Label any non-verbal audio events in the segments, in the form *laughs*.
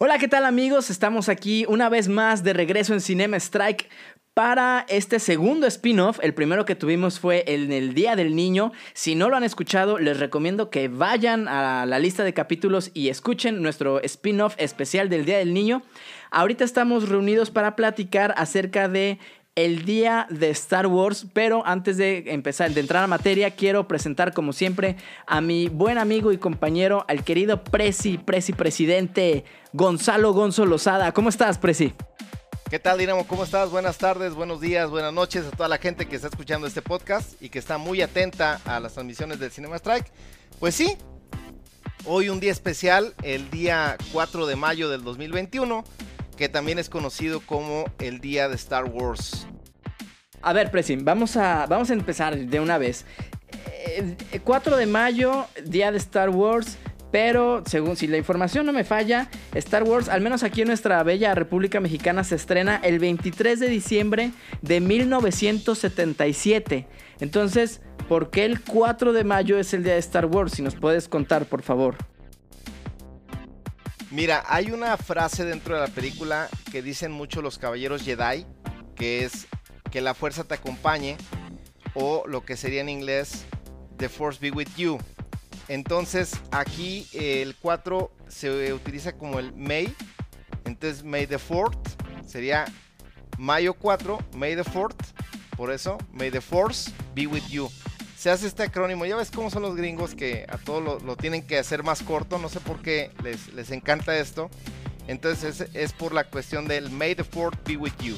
Hola, ¿qué tal amigos? Estamos aquí una vez más de regreso en Cinema Strike para este segundo spin-off. El primero que tuvimos fue en el Día del Niño. Si no lo han escuchado, les recomiendo que vayan a la lista de capítulos y escuchen nuestro spin-off especial del Día del Niño. Ahorita estamos reunidos para platicar acerca de el día de Star Wars, pero antes de empezar, de entrar a materia, quiero presentar como siempre a mi buen amigo y compañero, al querido Presi, Presi Presidente, Gonzalo Gonzo Lozada. ¿Cómo estás, Presi? ¿Qué tal, Dinamo? ¿Cómo estás? Buenas tardes, buenos días, buenas noches a toda la gente que está escuchando este podcast y que está muy atenta a las transmisiones del Cinema Strike. Pues sí, hoy un día especial, el día 4 de mayo del 2021 que también es conocido como el Día de Star Wars. A ver, Presim, vamos a, vamos a empezar de una vez. 4 eh, de mayo, Día de Star Wars. Pero según si la información no me falla, Star Wars, al menos aquí en nuestra bella República Mexicana, se estrena el 23 de diciembre de 1977. Entonces, ¿por qué el 4 de mayo es el día de Star Wars? Si nos puedes contar, por favor. Mira, hay una frase dentro de la película que dicen mucho los caballeros Jedi, que es que la fuerza te acompañe, o lo que sería en inglés, The Force be with you. Entonces aquí el 4 se utiliza como el May, entonces May the 4th sería mayo 4, May the 4th, por eso May the Force be with you se hace este acrónimo. Ya ves cómo son los gringos que a todo lo, tienen que hacer más corto. No sé por qué les, les encanta esto. Entonces es, por la cuestión del May the Fourth be with you.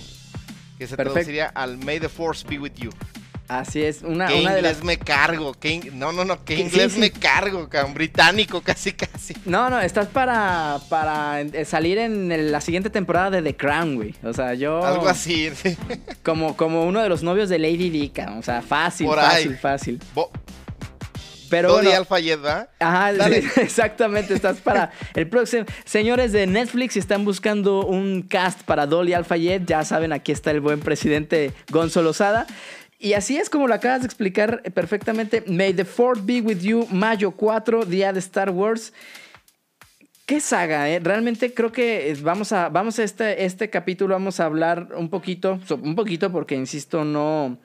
Que se traduciría al May the Force be with you. Así es, una, ¿Qué una inglés me cargo? ¿Qué no, no, no, ¿qué inglés me cargo? Un británico *laughs* casi, casi. No, no, estás para, para eh, salir en la siguiente temporada de The Crown, güey. O sea, yo... Algo así. *laughs* Como, como uno de los novios de Lady Dika. O sea, fácil, fácil, fácil. Pero Dolly bueno, ¿va? Ajá, *laughs* exactamente. Estás para el próximo. Señores de Netflix, si están buscando un cast para Dolly Alfayet, ya saben, aquí está el buen presidente Gonzo Lozada. Y así es como lo acabas de explicar perfectamente. May the Fourth be with you, mayo 4, día de Star Wars. ¿Qué saga? Eh? Realmente creo que vamos a, vamos a este, este capítulo, vamos a hablar un poquito, un poquito porque, insisto, no...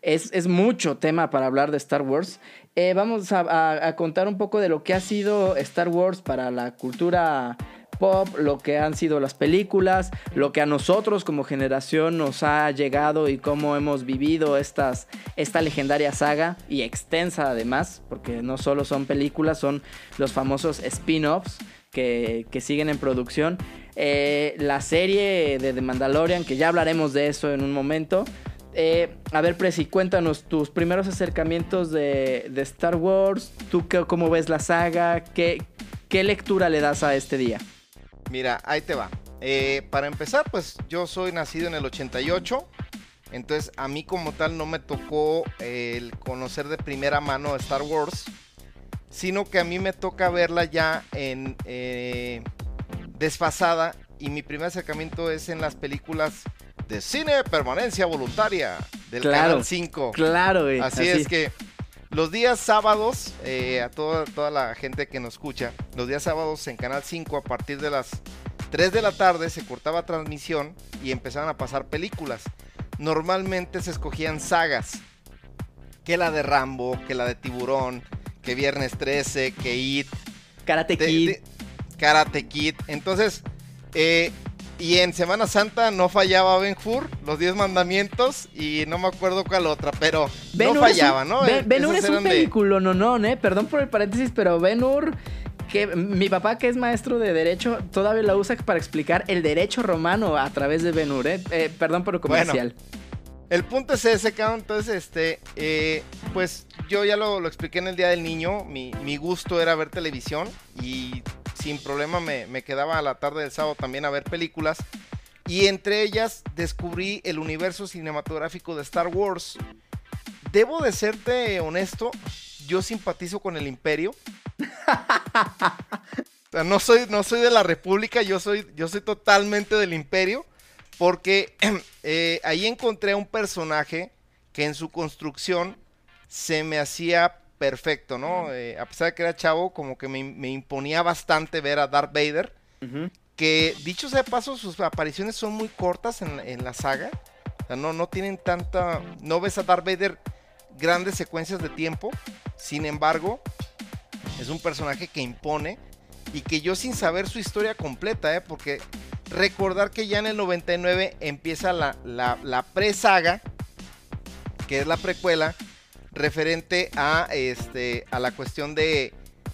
Es, es mucho tema para hablar de Star Wars. Eh, vamos a contar un poco de lo que ha sido Star Wars para la cultura pop, lo que han sido las películas, lo que a nosotros como generación nos ha llegado y cómo hemos vivido esta legendaria saga y extensa además, porque no solo son películas, son los famosos spin-offs que, siguen en producción. Eh, la serie de The Mandalorian, que ya hablaremos de eso en un momento. Eh, a ver, Presi, cuéntanos tus primeros acercamientos de, Star Wars. ¿Tú cómo ves la saga? ¿Qué, ¿Qué lectura le das a este día? Mira, ahí te va. Eh, para empezar, pues yo soy nacido en el 88. Entonces a mí como tal no me tocó el conocer de primera mano Star Wars. Sino que a mí me toca verla ya en eh, desfasada. Y mi primer acercamiento es en las películas de cine permanencia voluntaria del Canal 5. Claro, Así, así, es que los días sábados, eh, a toda, toda la gente que nos escucha, los días sábados en Canal 5 a partir de las 3 de la tarde se cortaba transmisión y empezaban a pasar películas. Normalmente se escogían sagas. Que la de Rambo, que la de Tiburón, que Viernes 13, que It. Karate Kid. Karate Kid. Entonces, eh, y en Semana Santa no fallaba Ben Hur, los 10 mandamientos, y no me acuerdo cuál otra, pero no fallaba, ¿no? Ben, Hur es un película, no, no, ¿eh? Perdón por el paréntesis, pero Ben Hur, que mi papá que es maestro de derecho, todavía la usa para explicar el derecho romano a través de Ben Hur, ¿eh? eh perdón por el comercial. el punto es ese, cabrón. Entonces, este, eh, pues yo ya lo, lo, expliqué en el Día del Niño. Mi, mi gusto era ver televisión y sin problema me, quedaba a la tarde del sábado también a ver películas. Y entre ellas descubrí el universo cinematográfico de Star Wars. Debo de serte honesto, yo simpatizo con el imperio. no soy, no soy de la República, yo soy, yo soy totalmente del imperio. Porque *clears throat* eh, ahí encontré a un personaje que en su construcción se me hacía perfecto, ¿no? Eh, a pesar de que era chavo, como que me, imponía bastante ver a Darth Vader. que dicho sea de paso, sus apariciones son muy cortas en, la saga. O sea, no, no tienen tanta. No ves a Darth Vader grandes secuencias de tiempo. Sin embargo, es un personaje que impone. Y que yo sin saber su historia completa, ¿eh? porque recordar que ya en el 99 empieza la, la, pre-saga, que es la precuela, referente a, este, a la cuestión de,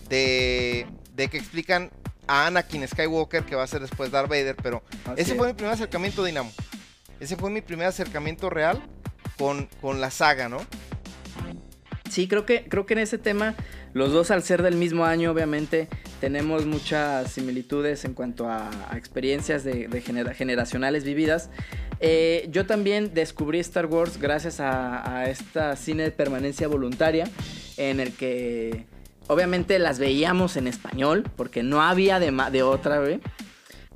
de, de que explican a Anakin Skywalker, que va a ser después Darth Vader, pero ese fue mi primer acercamiento, Dinamo. Ese fue mi primer acercamiento real con, con la saga, ¿no? Sí, creo que, creo que en ese tema, los dos al ser del mismo año, obviamente, tenemos muchas similitudes en cuanto a, experiencias de, generacionales vividas. Eh, yo también descubrí Star Wars gracias a, esta cine de permanencia voluntaria, en el que Obviamente las veíamos en español, porque no había de, otra, güey.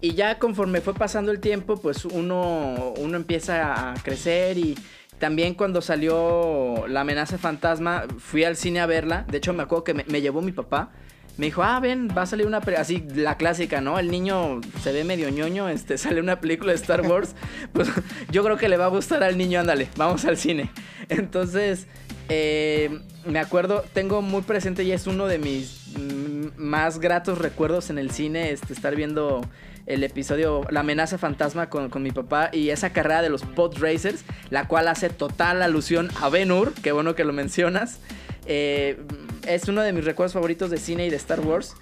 Y ya conforme fue pasando el tiempo, pues uno, uno empieza a crecer y también cuando salió La amenaza fantasma, fui al cine a verla. De hecho, me acuerdo que me, llevó mi papá. Me dijo, ah, ven, va a salir una así la clásica, ¿no? El niño se ve medio ñoño, este, *laughs* sale una película de Star Wars. *laughs* pues yo creo que le va a gustar al niño, ándale, vamos al cine. Entonces, eh, me acuerdo, tengo muy presente y es uno de mis más gratos recuerdos en el cine, este, estar viendo el episodio La amenaza fantasma con, mi papá y esa carrera de los pod racers, la cual hace total alusión a Ben Hur, qué bueno que lo mencionas. Eh, es uno de mis recuerdos favoritos de cine y de Star Wars.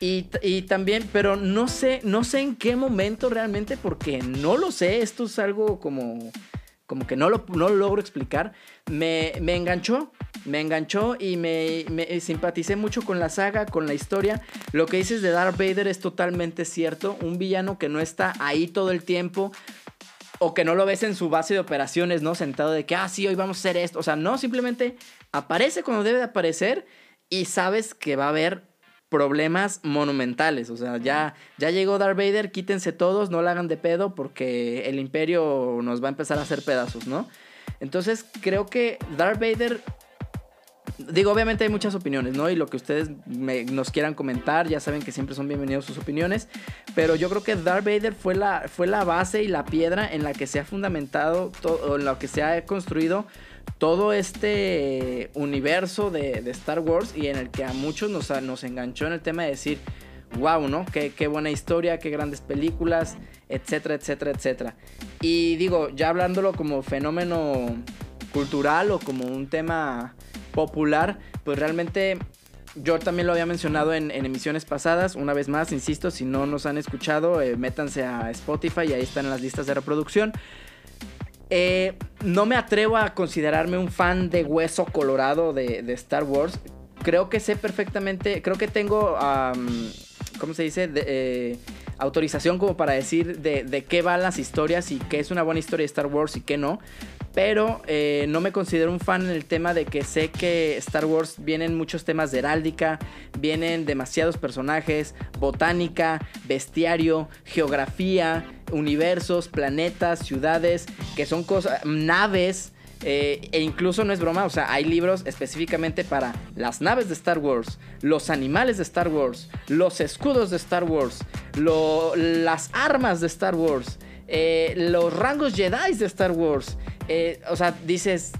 Y, y, también, pero no sé, no sé en qué momento realmente, porque no lo sé, esto es algo como como que no lo, no lo logro explicar, me, me, enganchó, me enganchó y me, me, simpaticé mucho con la saga, con la historia. Lo que dices de Darth Vader es totalmente cierto, un villano que no está ahí todo el tiempo. O que no lo ves en su base de operaciones, ¿no? Sentado de que, ah, sí, hoy vamos a hacer esto. O sea, no, simplemente aparece cuando debe de aparecer y sabes que va a haber problemas monumentales. O sea, ya, ya llegó Darth Vader, quítense todos, no la hagan de pedo porque el imperio nos va a empezar a hacer pedazos, ¿no? Entonces creo que Darth Vader... Digo, obviamente hay muchas opiniones, ¿no? Y lo que ustedes nos quieran comentar, ya saben que siempre son bienvenidos sus opiniones. Pero yo creo que Darth Vader fue la, fue la base y la piedra en la que se ha fundamentado, todo, en la que se ha construido todo este universo de, Star Wars y en el que a muchos nos, nos enganchó en el tema de decir, wow, ¿no? Qué, qué, buena historia, qué grandes películas, etcétera, etcétera, etcétera. Y digo, ya hablándolo como fenómeno cultural o como un tema popular, pues realmente yo también lo había mencionado en, emisiones pasadas. Una vez más, insisto, si no nos han escuchado, eh, métanse a Spotify y ahí están las listas de reproducción. Eh, no me atrevo a considerarme un fan de hueso colorado de, Star Wars. Creo que sé perfectamente, creo que tengo, ¿cómo se dice? Eh, autorización como para decir de, de, qué van las historias y qué es una buena historia de Star Wars y qué no pero eh, no me considero un fan en el tema de que sé que Star Wars vienen muchos temas de heráldica, vienen demasiados personajes, botánica, bestiario, geografía, universos, planetas, ciudades, que son cosas, naves. Eh, e incluso no es broma, o sea, hay libros específicamente para las naves de Star Wars, los animales de Star Wars, los escudos de Star Wars, las armas de Star Wars, eh, los rangos Jedi de Star Wars. Eh, o sea, dices,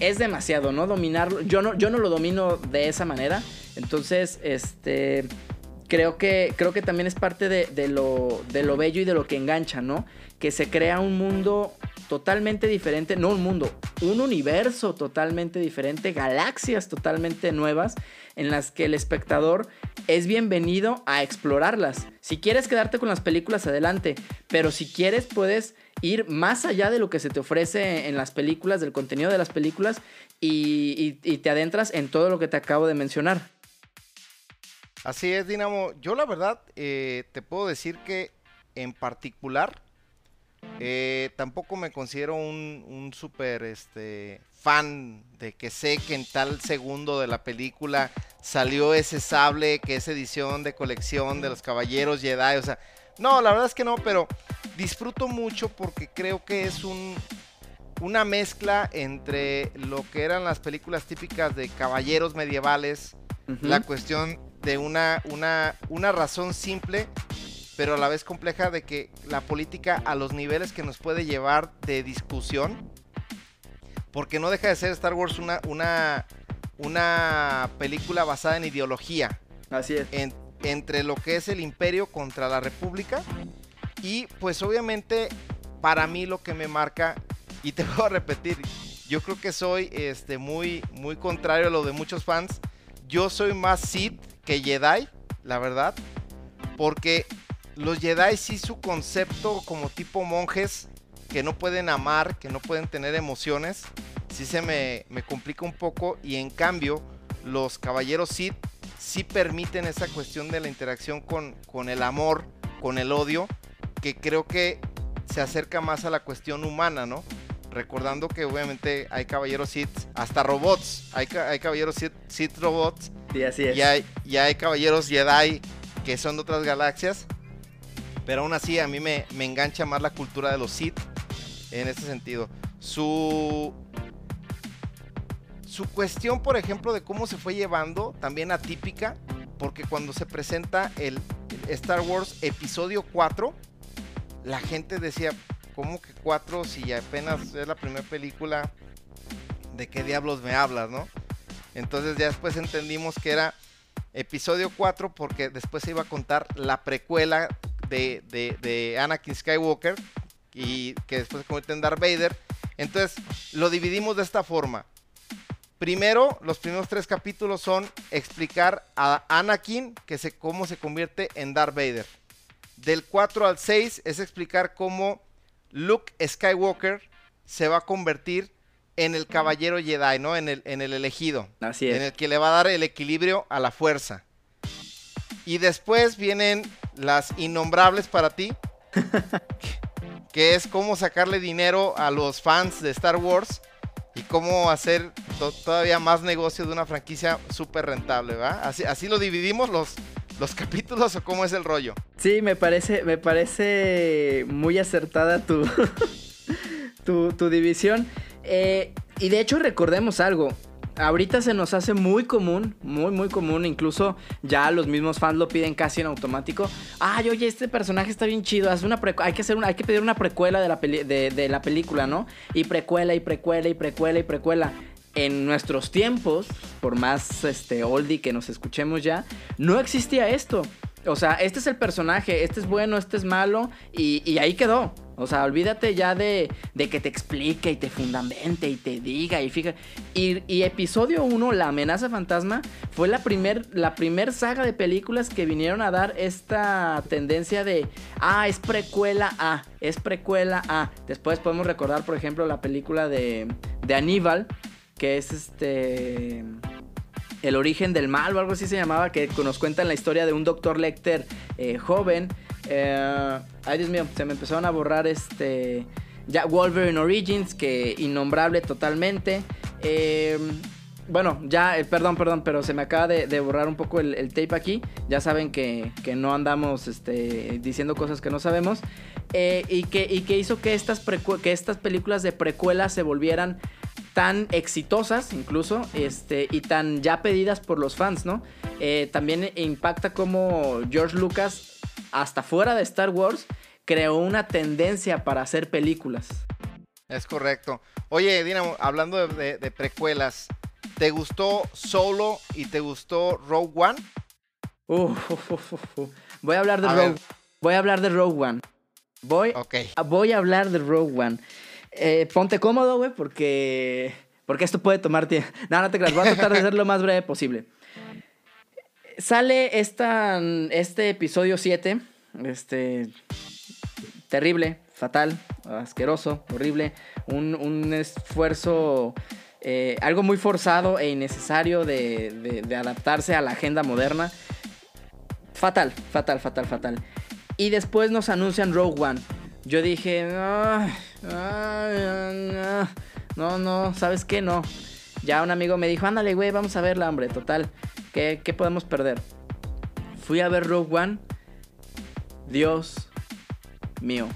es demasiado, ¿no? Dominarlo. Yo no, yo no lo domino de esa manera. Entonces, este. Creo que, creo que también es parte de, lo, de lo bello y de lo que engancha, ¿no? Que se crea un mundo totalmente diferente, no un mundo, un universo totalmente diferente, galaxias totalmente nuevas en las que el espectador es bienvenido a explorarlas. Si quieres quedarte con las películas, adelante, pero si quieres puedes ir más allá de lo que se te ofrece en las películas, del contenido de las películas, y, te adentras en todo lo que te acabo de mencionar. Así es, Dinamo. Yo la verdad eh, te puedo decir que en particular eh, tampoco me considero un, un super este, fan de que sé que en tal segundo de la película salió ese sable, que es edición de colección de los Caballeros Jedi. O sea, no, la verdad es que no, pero disfruto mucho porque creo que es un, una mezcla entre lo que eran las películas típicas de caballeros medievales, la cuestión de una, una, una razón simple pero a la vez compleja de que la política a los niveles que nos puede llevar de discusión, porque no deja de ser Star Wars una, una, una película basada en ideología. Así es. entre lo que es el imperio contra la república. Y pues obviamente para mí lo que me marca, y te *laughs* voy a repetir, yo creo que soy este, muy, muy contrario a lo de muchos fans. Yo soy más Sith que Jedi, la verdad. Porque los Jedi sí su concepto como tipo monjes que no pueden amar, que no pueden tener emociones, sí se me, me complica un poco. Y en cambio, los caballeros Sith sí permiten esa cuestión de la interacción con, con el amor, con el odio, que creo que se acerca más a la cuestión humana, ¿no? Recordando que obviamente hay caballeros Sith, hasta robots, hay, hay caballeros Sith, robots. Sí, así es. Y hay, y hay caballeros Jedi que son de otras galaxias. Pero aún así a mí me, me engancha más la cultura de los Sith en ese sentido. Su, su cuestión, por ejemplo, de cómo se fue llevando, también atípica, porque cuando se presenta el Star Wars Episodio 4, la gente decía, ¿cómo que 4 si apenas es la primera película? ¿De qué diablos me hablas, no? Entonces ya después entendimos que era episodio 4 porque después se iba a contar la precuela de, de, de Anakin Skywalker y que después se convierte en Darth Vader. Entonces lo dividimos de esta forma. Primero, los primeros tres capítulos son explicar a Anakin que se, cómo se convierte en Darth Vader. Del 4 al 6 es explicar cómo Luke Skywalker se va a convertir en el caballero Jedi, ¿no? En el, en el elegido. Así es. En el que le va a dar el equilibrio a la fuerza. Y después vienen las innombrables para ti. *laughs* que es cómo sacarle dinero a los fans de Star Wars y cómo hacer todavía más negocio de una franquicia súper rentable, ¿va? Así, así lo dividimos los, los *laughs* capítulos o cómo es el rollo. Sí, me parece, me parece muy acertada tu, *laughs* tu, tu, división. Eh, y de hecho recordemos algo, ahorita se nos hace muy común, muy, muy común. Incluso ya los mismos fans lo piden casi en automático. Ay, oye, este personaje está bien chido. Una hay, que hacer una, hay que pedir una precuela de la, de, la película, ¿no? Y precuela, y precuela, y precuela, y precuela. En nuestros tiempos, por más este, oldie que nos escuchemos ya, no existía esto. O sea, este es el personaje, este es bueno, este es malo, y, ahí quedó. O sea, olvídate ya de, que te explique y te fundamente y te diga y fíjate. Y, episodio 1, La amenaza fantasma, fue la primer, la primer saga de películas que vinieron a dar esta tendencia de, ah, es precuela A, es precuela A. Después podemos recordar, por ejemplo, la película de, de Aníbal, que es este... El origen del mal o algo así se llamaba, que nos cuentan la historia de un doctor Lecter eh, joven eh, ay, Dios mío, se me empezaron a borrar este. Ya Wolverine Origins, que innombrable totalmente. Eh, bueno, ya, eh, perdón, perdón, pero se me acaba de, borrar un poco el, tape aquí. Ya saben que, no andamos este, diciendo cosas que no sabemos. y, que, y que hizo que estas, que estas películas de precuela se volvieran tan exitosas incluso este, y tan ya pedidas por los fans, ¿no? también impacta como George Lucas hasta fuera de Star Wars, creó una tendencia para hacer películas. Es correcto. Oye, Dinamo, hablando de, precuelas, ¿te gustó Solo y te gustó Rogue One? voy a hablar de Rogue Voy a hablar de Rogue One. Voy, voy a hablar de Rogue One. Eh, ponte cómodo, güey, porque, porque esto puede tomar tiempo. No, no te creas, voy a tratar de ser lo más breve posible sale esta, este episodio 7, este, terrible, fatal, asqueroso, horrible, un, esfuerzo, eh, algo muy forzado e innecesario de, adaptarse a la agenda moderna. Fatal, fatal, fatal, fatal. Y después nos anuncian Rogue One. Yo dije, no, no, no, ¿sabes qué? No. Ya un amigo me dijo, ándale, güey, vamos a verla, hombre, total. ¿Qué, podemos perder? Fui a ver Rogue One. Dios mío.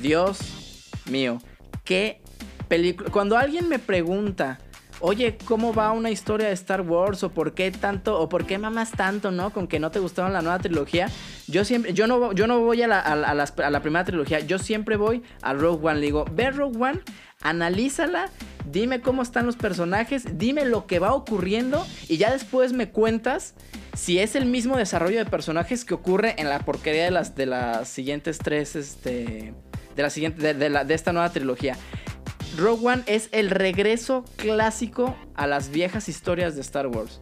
Dios mío. ¿Qué película? Cuando alguien me pregunta, oye, ¿cómo va una historia de Star Wars? ¿O por qué tanto? ¿O por qué mamas tanto, no? Con que no te gustaron la nueva trilogía. Yo siempre, yo no, yo no voy a la, primera trilogía, yo siempre voy a Rogue One. Le digo, ve Rogue One, analízala, dime cómo están los personajes, dime lo que va ocurriendo y ya después me cuentas si es el mismo desarrollo de personajes que ocurre en la porquería de las, de las siguientes tres, este, de la siguiente, de, la, de esta nueva trilogía. Rogue One es el regreso clásico a las viejas historias de Star Wars.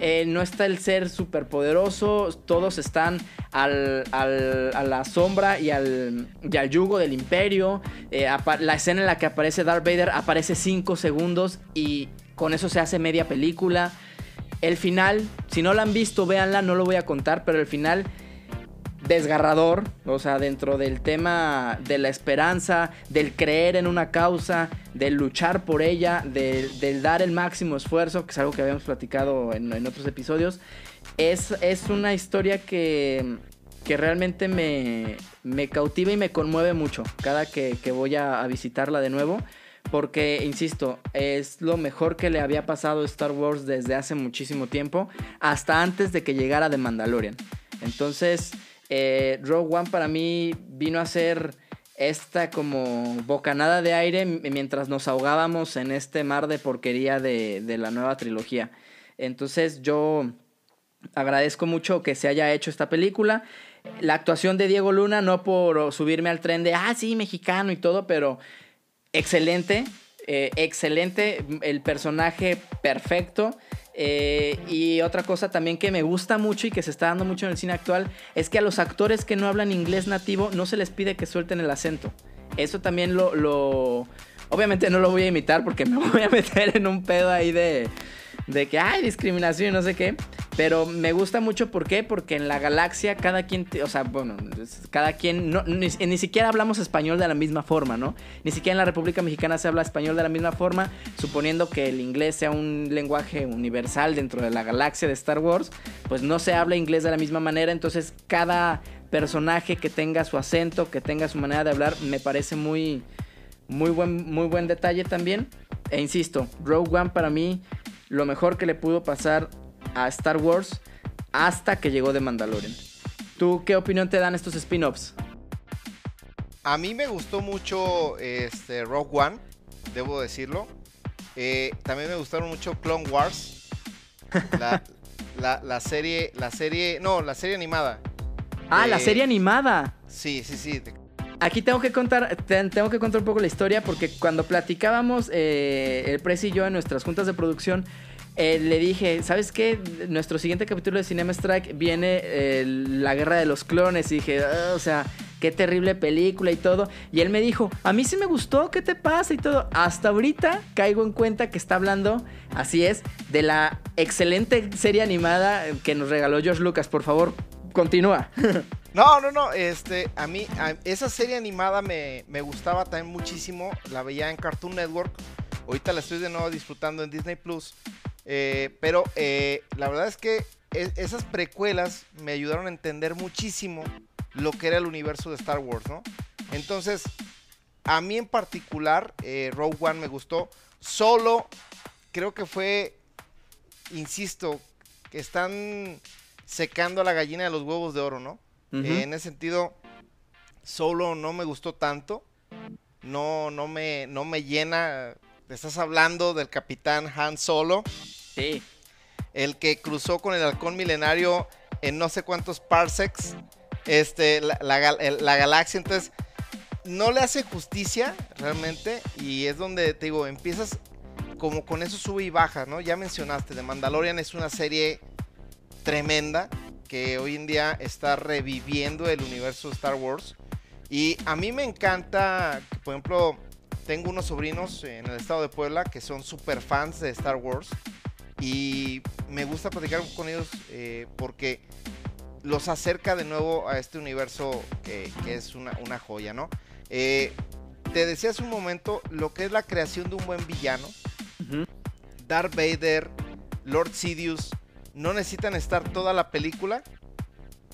Eh, no está el ser superpoderoso, todos están al, al, a la sombra y al, y al yugo del imperio. Eh, la escena en la que aparece Darth Vader aparece 5 segundos y con eso se hace media película. El final, si no la han visto, véanla, no lo voy a contar, pero el final desgarrador, o sea, dentro del tema de la esperanza, del creer en una causa, del luchar por ella, del, dar el máximo esfuerzo, que es algo que habíamos platicado en, otros episodios, es, es, una historia que, que realmente me, me, cautiva y me conmueve mucho cada que, voy a, a, visitarla de nuevo. Porque, insisto, es lo mejor que le había pasado a Star Wars desde hace muchísimo tiempo, hasta antes de que llegara The Mandalorian. Entonces, eh, Rogue One para mí vino a ser esta como bocanada de aire mientras nos ahogábamos en este mar de porquería de, la nueva trilogía. Entonces yo agradezco mucho que se haya hecho esta película. La actuación de Diego Luna, no por subirme al tren de, ah, sí, mexicano y todo, pero excelente, eh, excelente, el personaje perfecto. Eh, y otra cosa también que me gusta mucho y que se está dando mucho en el cine actual es que a los actores que no hablan inglés nativo no se les pide que suelten el acento. Eso también lo, lo... Obviamente no lo voy a imitar porque me voy a meter en un pedo ahí de de que hay discriminación y no sé qué. Pero me gusta mucho, ¿por qué? Porque en la galaxia cada quien, o sea, bueno, cada quien, no, ni, siquiera hablamos español de la misma forma, ¿no? Ni siquiera en la República Mexicana se habla español de la misma forma, suponiendo que el inglés sea un lenguaje universal dentro de la galaxia de Star Wars, pues no se habla inglés de la misma manera, entonces cada personaje que tenga su acento, que tenga su manera de hablar, me parece muy, muy buen, muy buen detalle también. E insisto, Rogue One para mí lo mejor que le pudo pasar a Star Wars hasta que llegó de Mandalorian. ¿Tú qué opinión te dan estos spin-offs? A mí me gustó mucho este, Rogue One, debo decirlo. Eh, también me gustaron mucho Clone Wars. *laughs* La, serie, la serie, no, la serie animada. Ah, la serie animada. Sí, sí, sí. Aquí tengo que contar, tengo que contar un poco la historia porque cuando platicábamos eh, el Press y yo en nuestras juntas de producción, eh, le dije, ¿sabes qué? Nuestro siguiente capítulo de Cinema Strike viene eh, la guerra de los clones. Y dije, ah, o sea, qué terrible película y todo. Y él me dijo, a mí sí me gustó, ¿qué te pasa? Y todo. Hasta ahorita caigo en cuenta que está hablando, así es, de la excelente serie animada que nos regaló George Lucas. Por favor, continúa. *laughs* No, no, no, este, a mí, esa serie animada me, me gustaba también muchísimo. La veía en Cartoon Network. Ahorita la estoy de nuevo disfrutando en Disney Plus. Eh, pero eh, la verdad es que e, esas precuelas me ayudaron a entender muchísimo lo que era el universo de Star Wars, ¿no? Entonces, a mí en particular, eh, Rogue One me gustó. Solo creo que fue, insisto, que están secando a la gallina de los huevos de oro, ¿no? en ese sentido, solo no me gustó tanto. No, no me, no me llena. Estás hablando del capitán Han Solo. Sí. El que cruzó con el halcón milenario en no sé cuántos parsecs. Este, la, galaxia. Entonces, no le hace justicia realmente. Y es donde te digo, empiezas como con eso sube y baja, ¿no? Ya mencionaste, The Mandalorian es una serie tremenda que hoy en día está reviviendo el universo de Star Wars. Y a mí me encanta, por ejemplo, tengo unos sobrinos en el estado de Puebla que son super fans de Star Wars. Y me gusta platicar con ellos eh, porque los acerca de nuevo a este universo que, es una, joya, ¿no? Eh, te decía hace un momento lo que es la creación de un buen villano. Darth Vader, Lord Sidious, no necesitan estar toda la película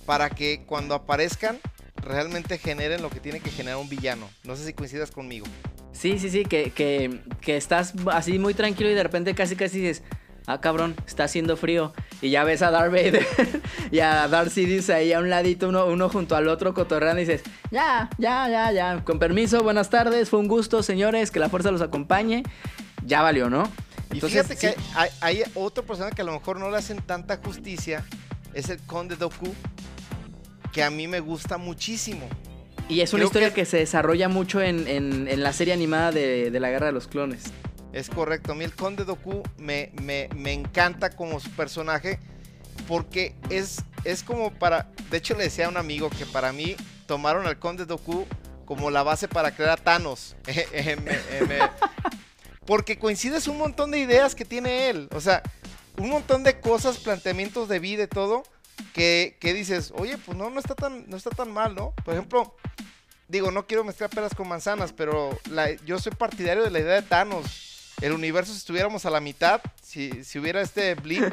para que cuando aparezcan realmente generen lo que tiene que generar un villano. No sé si coincidas conmigo. Sí, sí, sí, que, que, que estás así muy tranquilo y de repente casi casi dices, ah cabrón, está haciendo frío. Y ya ves a Darth Vader *laughs* y a Darth Sidious ahí a un ladito, uno, uno junto al otro cotorreando y dices, ya, ya, ya, ya, con permiso, buenas tardes, fue un gusto, señores, que la fuerza los acompañe. Ya valió, ¿no? Y fíjate que hay, hay, otro personaje que a lo mejor no le hacen tanta justicia, es el Conde Doku, que a mí me gusta muchísimo. Y es una historia que... se desarrolla mucho en, la serie animada de, la Guerra de los Clones. Es correcto, a mí el Conde Doku me, me, encanta como su personaje porque es, es como para... De hecho le decía a un amigo que para mí tomaron al Conde Doku como la base para crear a Thanos. *laughs* porque coincides un montón de ideas que tiene él. O sea, un montón de cosas, planteamientos de vida y todo, que, dices, oye, pues no, no está tan, no está tan mal, ¿no? Por ejemplo, digo, no quiero mezclar peras con manzanas, pero yo soy partidario de la idea de Thanos. El universo, si estuviéramos a la mitad, si, si hubiera este blip,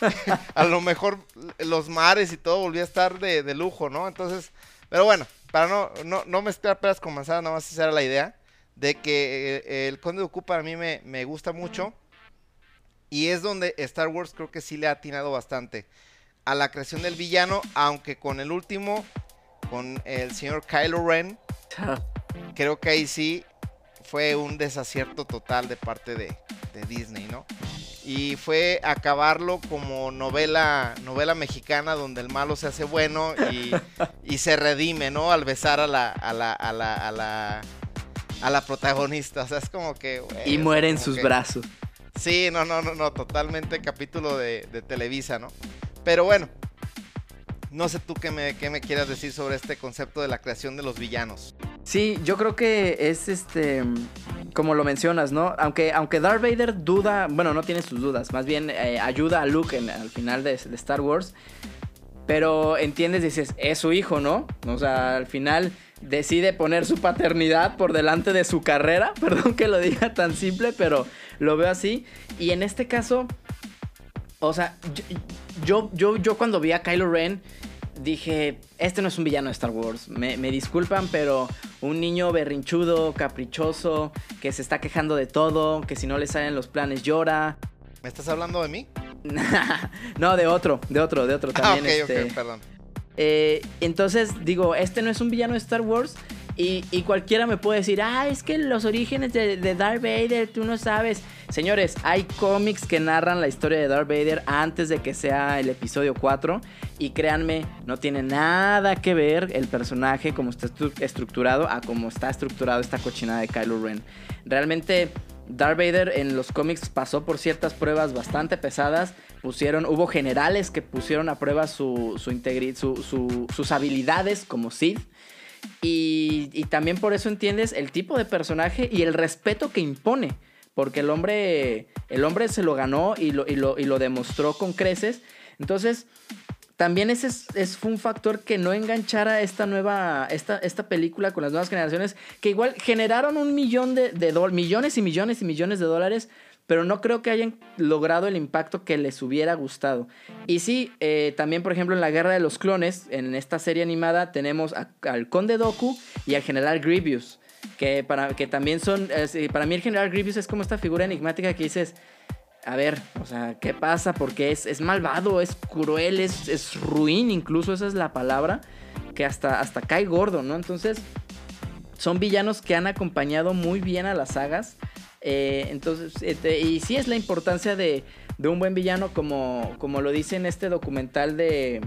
*laughs* a lo mejor los mares y todo volvía a estar de, lujo, ¿no? Entonces, pero bueno, para no, no, no mezclar peras con manzanas, nada más esa era la idea de que eh, el Conde Dooku para mí me, me gusta mucho. Y es donde Star Wars creo que sí le ha atinado bastante a la creación del villano, aunque con el último, con el señor Kylo Ren, *laughs* creo que ahí sí fue un desacierto total de parte de, Disney, ¿no? Y fue acabarlo como novela, novela mexicana donde el malo se hace bueno y, *laughs* se redime, ¿no? Al besar a la, a la, a la, a la, a la protagonista. O sea, es como que... y muere en sus brazos. Sí, no, no, no, no, totalmente capítulo de, de Televisa, ¿no? Pero bueno, no sé tú qué me, qué me quieras decir sobre este concepto de la creación de los villanos. Sí, yo creo que es este, como lo mencionas, ¿no? Aunque, aunque Darth Vader duda, bueno, no tiene sus dudas, más bien eh, ayuda a Luke en, al final de, de, Star Wars. Pero entiendes, dices, es su hijo, ¿no? O sea, al final decide poner su paternidad por delante de su carrera. *laughs* Perdón que lo diga tan simple, pero lo veo así. Y en este caso, o sea, yo, yo, yo, cuando vi a Kylo Ren dije, este no es un villano de Star Wars. Me, disculpan, pero un niño berrinchudo, caprichoso, que se está quejando de todo, que si no le salen los planes llora. ¿Me estás hablando de mí? *laughs* no, de otro, de otro, de otro también. Ah, ok, este... perdón. Eh, entonces digo, este no es un villano de Star Wars. Y, cualquiera me puede decir, ah, es que los orígenes de, Darth Vader, tú no sabes. Señores, hay cómics que narran la historia de Darth Vader antes de que sea el episodio 4. Y créanme, no tiene nada que ver el personaje como está estructurado a cómo está estructurado esta cochinada de Kylo Ren. Realmente... Darth Vader en los cómics pasó por ciertas pruebas bastante pesadas. Pusieron, hubo generales que pusieron a prueba su, su, sus habilidades como Sith. Y, también por eso entiendes el tipo de personaje y el respeto que impone. Porque el hombre, el hombre se lo ganó y lo, y lo, demostró con creces. Entonces, también ese es, fue un factor que no enganchara esta nueva, esta, esta película con las nuevas generaciones, que igual generaron un millón de, de millones y millones y millones de dólares, pero no creo que hayan logrado el impacto que les hubiera gustado. Y sí, eh, también por ejemplo en la Guerra de los Clones, en esta serie animada tenemos al Conde Doku y al General Grievous, que, para, que también son, para mí el General Grievous es como esta figura enigmática que dices, a ver, o sea, ¿qué pasa? Porque es, es malvado, es cruel, es, es ruin, incluso esa es la palabra, que hasta, hasta cae gordo, ¿no? Entonces, son villanos que han acompañado muy bien a las sagas eh, entonces, este, y sí es la importancia de, un buen villano, como, como lo dice en este documental de,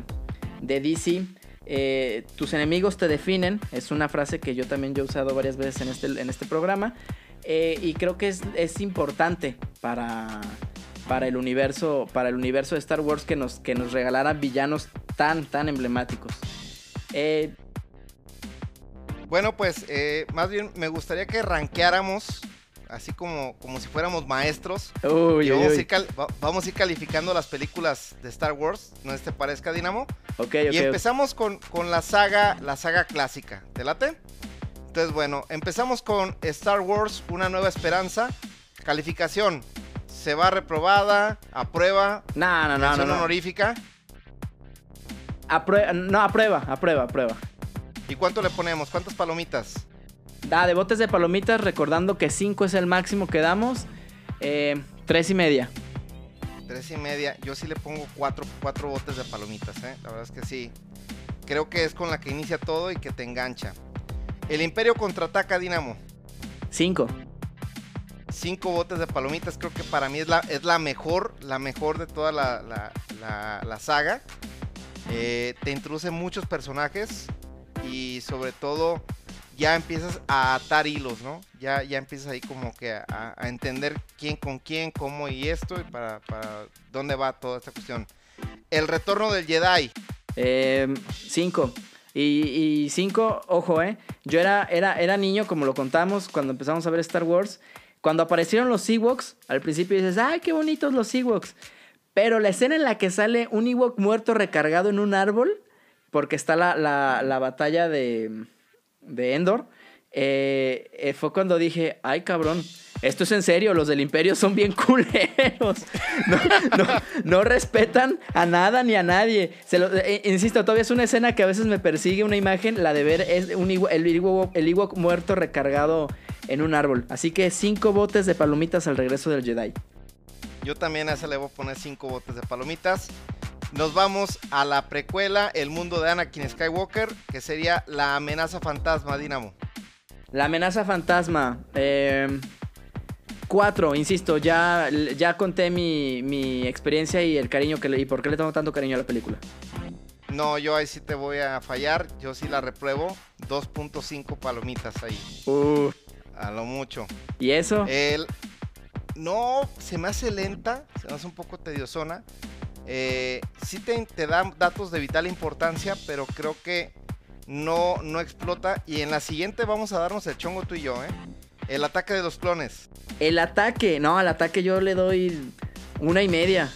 de DC. Eh, tus enemigos te definen, es una frase que yo también he usado varias veces en este, en este programa. Eh, y creo que es, es importante para, para, el universo, para el universo de Star Wars que nos, que nos regalaran villanos tan, tan emblemáticos. bueno, pues más bien me gustaría que rankeáramos así como, como si fuéramos maestros. y vamos, A ir calificando las películas de Star Wars, ¿no te parezca, Dinamo? Ok, Y empezamos con, la saga, la saga clásica. ¿Te late? Entonces, bueno, empezamos con Star Wars, Una Nueva Esperanza. Calificación. ¿Se va reprobada? ¿Aprueba? No, no, no. no, honorífica? no, aprueba, aprueba, aprueba. ¿Y cuánto le ponemos? ¿Cuántas palomitas? Ah, de botes de palomitas, recordando que 5 es el máximo que damos. Eh, tres y media. Tres y media. Yo sí le pongo cuatro, cuatro botes de palomitas, ¿eh? La verdad es que sí. Creo que es con la que inicia todo y que te engancha. El Imperio contraataca Dinamo. Cinco. Cinco botes de palomitas. Creo que para mí es la, es la mejor, la mejor de toda la, la, saga. Eh, te introduce muchos personajes y sobre todo ya empiezas a atar hilos, ¿no? Ya, ya empiezas ahí como que a, entender quién con quién, cómo y esto, y para, para, dónde va toda esta cuestión. El retorno del Jedi. Eh, cinco. Y, cinco, ojo, ¿eh? Yo era, era, era niño, como lo contamos, cuando empezamos a ver Star Wars. Cuando aparecieron los Ewoks, al principio dices, ¡ay, qué bonitos los Ewoks! Pero la escena en la que sale un Ewok muerto recargado en un árbol, porque está la, la, la batalla de, de Endor, eh, eh, fue cuando dije, ay cabrón, esto es en serio, los del imperio son bien *laughs* culeros. No, respetan a nada ni a nadie. Eh, insisto, todavía es una escena que a veces me persigue una imagen, la de ver es un, el, Ewok, muerto recargado en un árbol. Así que cinco botes de palomitas al regreso del Jedi. Yo también a esa le voy a poner cinco botes de palomitas. Nos vamos a la precuela, El mundo de Anakin Skywalker, que sería La amenaza fantasma, Dinamo. La amenaza fantasma. Eh, cuatro, insisto, ya, ya conté mi, experiencia y el cariño que le y por qué le tengo tanto cariño a la película. No, yo ahí sí te voy a fallar. Yo sí la repruebo. 2.5 palomitas ahí. Uh. A lo mucho. ¿Y eso? El... No, se me hace lenta. Se me hace un poco tediosona. Eh, sí te, te da datos de vital importancia, pero creo que no, no explota. Y en la siguiente vamos a darnos el chongo tú y yo, ¿eh? El ataque de los clones. El ataque, no, al ataque yo le doy una y media.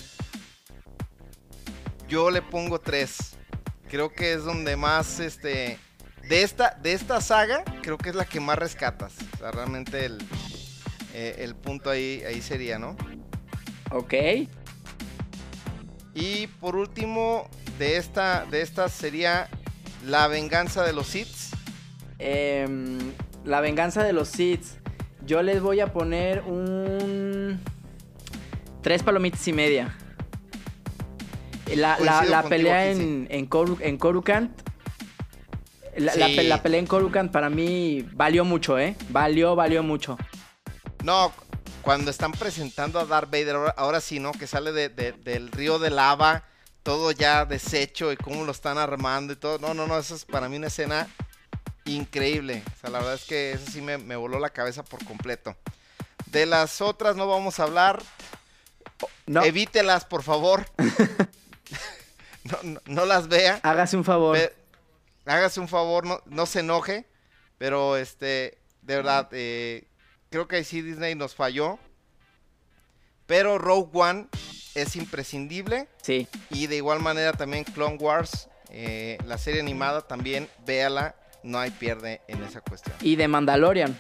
Yo le pongo tres. Creo que es donde más, este, de esta, de esta saga, creo que es la que más rescatas. O sea, realmente el, eh, el punto ahí, ahí sería, ¿no? Ok. Y por último, de esta, de esta sería La venganza de los Sith. Em, la venganza de los Sith. Yo les voy a poner un. Tres palomitas y media. La, pelea en, en, Coruscant. La, la, pelea en Coruscant para mí valió mucho, ¿eh? Valió, valió mucho. No, cuando están presentando a Darth Vader, ahora, sí, ¿no? Que sale del río de lava, todo ya deshecho y cómo lo están armando y todo. No, no, no, eso es para mí una escena increíble. O sea, la verdad es que eso sí me, voló la cabeza por completo. De las otras no vamos a hablar. No. Evítelas, por favor. *laughs* *laughs* no, las vea. Hágase un favor. Hágase un favor, no, no se enoje. Pero este, de verdad, eh, creo que ahí sí Disney nos falló. Pero Rogue One es imprescindible. Sí. Y de igual manera también Clone Wars, eh, la serie animada, también véala. No hay pierde en esa cuestión. Y de Mandalorian,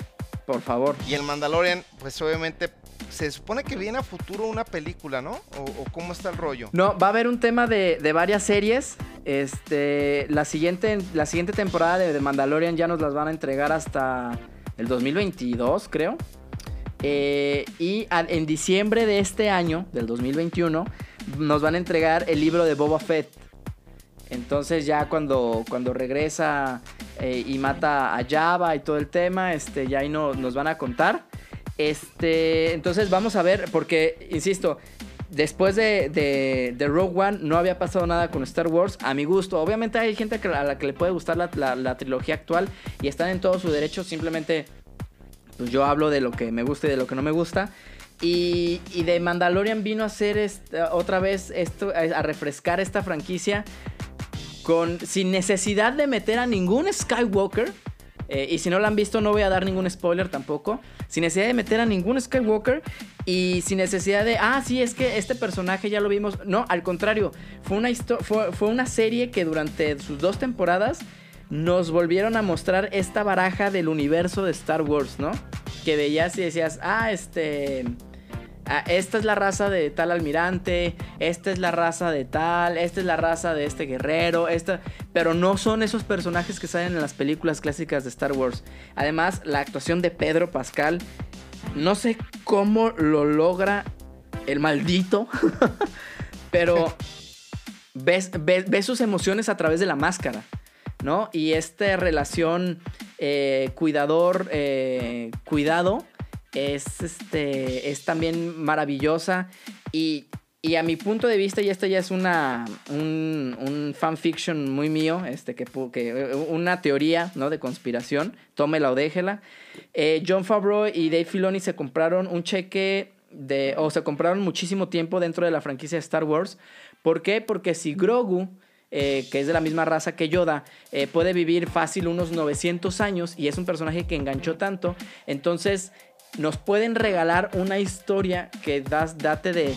por favor. Y el Mandalorian, pues obviamente se supone que viene a futuro una película, ¿no? ¿O, cómo está el rollo? No, va a haber un tema de, varias series. Este, la siguiente, la siguiente temporada de, de Mandalorian ya nos las van a entregar hasta el 2022, creo. Eh, y en diciembre de este año, del 2021, nos van a entregar el libro de Boba Fett. Entonces ya cuando, cuando regresa eh, y mata a Java y todo el tema, este, ya ahí no, nos van a contar. Este, entonces vamos a ver, porque, insisto, después de, de, Rogue One no había pasado nada con Star Wars, a mi gusto. Obviamente hay gente a la que le puede gustar la, trilogía actual y están en todo su derecho. Simplemente, pues yo hablo de lo que me gusta y de lo que no me gusta. Y, de Mandalorian vino a hacer otra vez esto, a refrescar esta franquicia con, sin necesidad de meter a ningún Skywalker eh, y si no lo han visto, no voy a dar ningún spoiler tampoco. Sin necesidad de meter a ningún Skywalker. Y sin necesidad de, ah, sí, es que este personaje ya lo vimos. No, al contrario. Fue una, fue, una serie que durante sus dos temporadas nos volvieron a mostrar esta baraja del universo de Star Wars, ¿no? Que veías y decías, ah, este esta es la raza de tal almirante, esta es la raza de tal, esta es la raza de este guerrero, esta, pero no son esos personajes que salen en las películas clásicas de Star Wars. Además, la actuación de Pedro Pascal, no sé cómo lo logra el maldito, *laughs* pero ves, ves, sus emociones a través de la máscara, ¿no? Y esta relación eh, cuidador, eh, es, este, es también maravillosa y y a mi punto de vista, y esta ya es una, un, fanfiction muy mío, este, que, que, una teoría ¿no? de conspiración, tómela o déjela. Eh, John Favreau y Dave Filoni se compraron un cheque de, o se compraron muchísimo tiempo dentro de la franquicia de Star Wars. ¿Por qué? Porque si Grogu, eh, que es de la misma raza que Yoda, eh, puede vivir fácil unos 900 años y es un personaje que enganchó tanto, entonces nos pueden regalar una historia que das, date de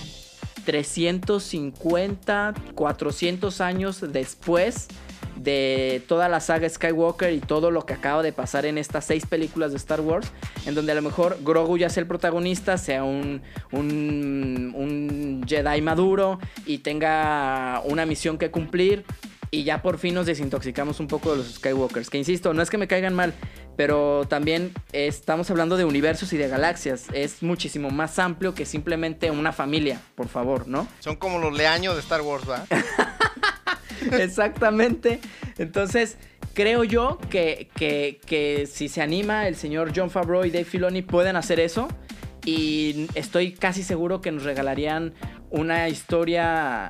350, 400 años después de toda la saga Skywalker y todo lo que acaba de pasar en estas seis películas de Star Wars, en donde a lo mejor Grogu ya sea el protagonista, sea un, un, un Jedi maduro y tenga una misión que cumplir y ya por fin nos desintoxicamos un poco de los Skywalkers. Que insisto, no es que me caigan mal, pero también estamos hablando de universos y de galaxias. Es muchísimo más amplio que simplemente una familia, por favor, ¿no? Son como los leaños de Star Wars, ¿va? *laughs* Exactamente. Entonces, creo yo que, que, que si se anima el señor John Favreau y Dave Filoni pueden hacer eso. Y estoy casi seguro que nos regalarían una historia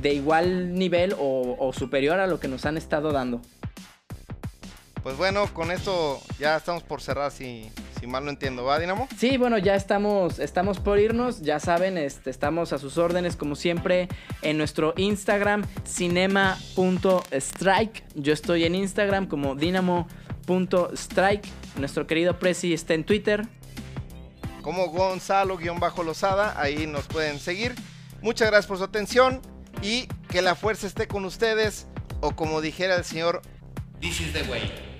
de igual nivel o, superior a lo que nos han estado dando. Pues bueno, con esto ya estamos por cerrar, si, si mal no entiendo, ¿va, Dinamo? Sí, bueno, ya estamos, estamos por irnos, ya saben, este, estamos a sus órdenes como siempre en nuestro Instagram, cinema.strike. Yo estoy en Instagram como dinamo.strike. Nuestro querido Prezi está en Twitter. Como Gonzalo-Lozada, ahí nos pueden seguir. Muchas gracias por su atención y que la fuerza esté con ustedes o como dijera el señor, This is the way.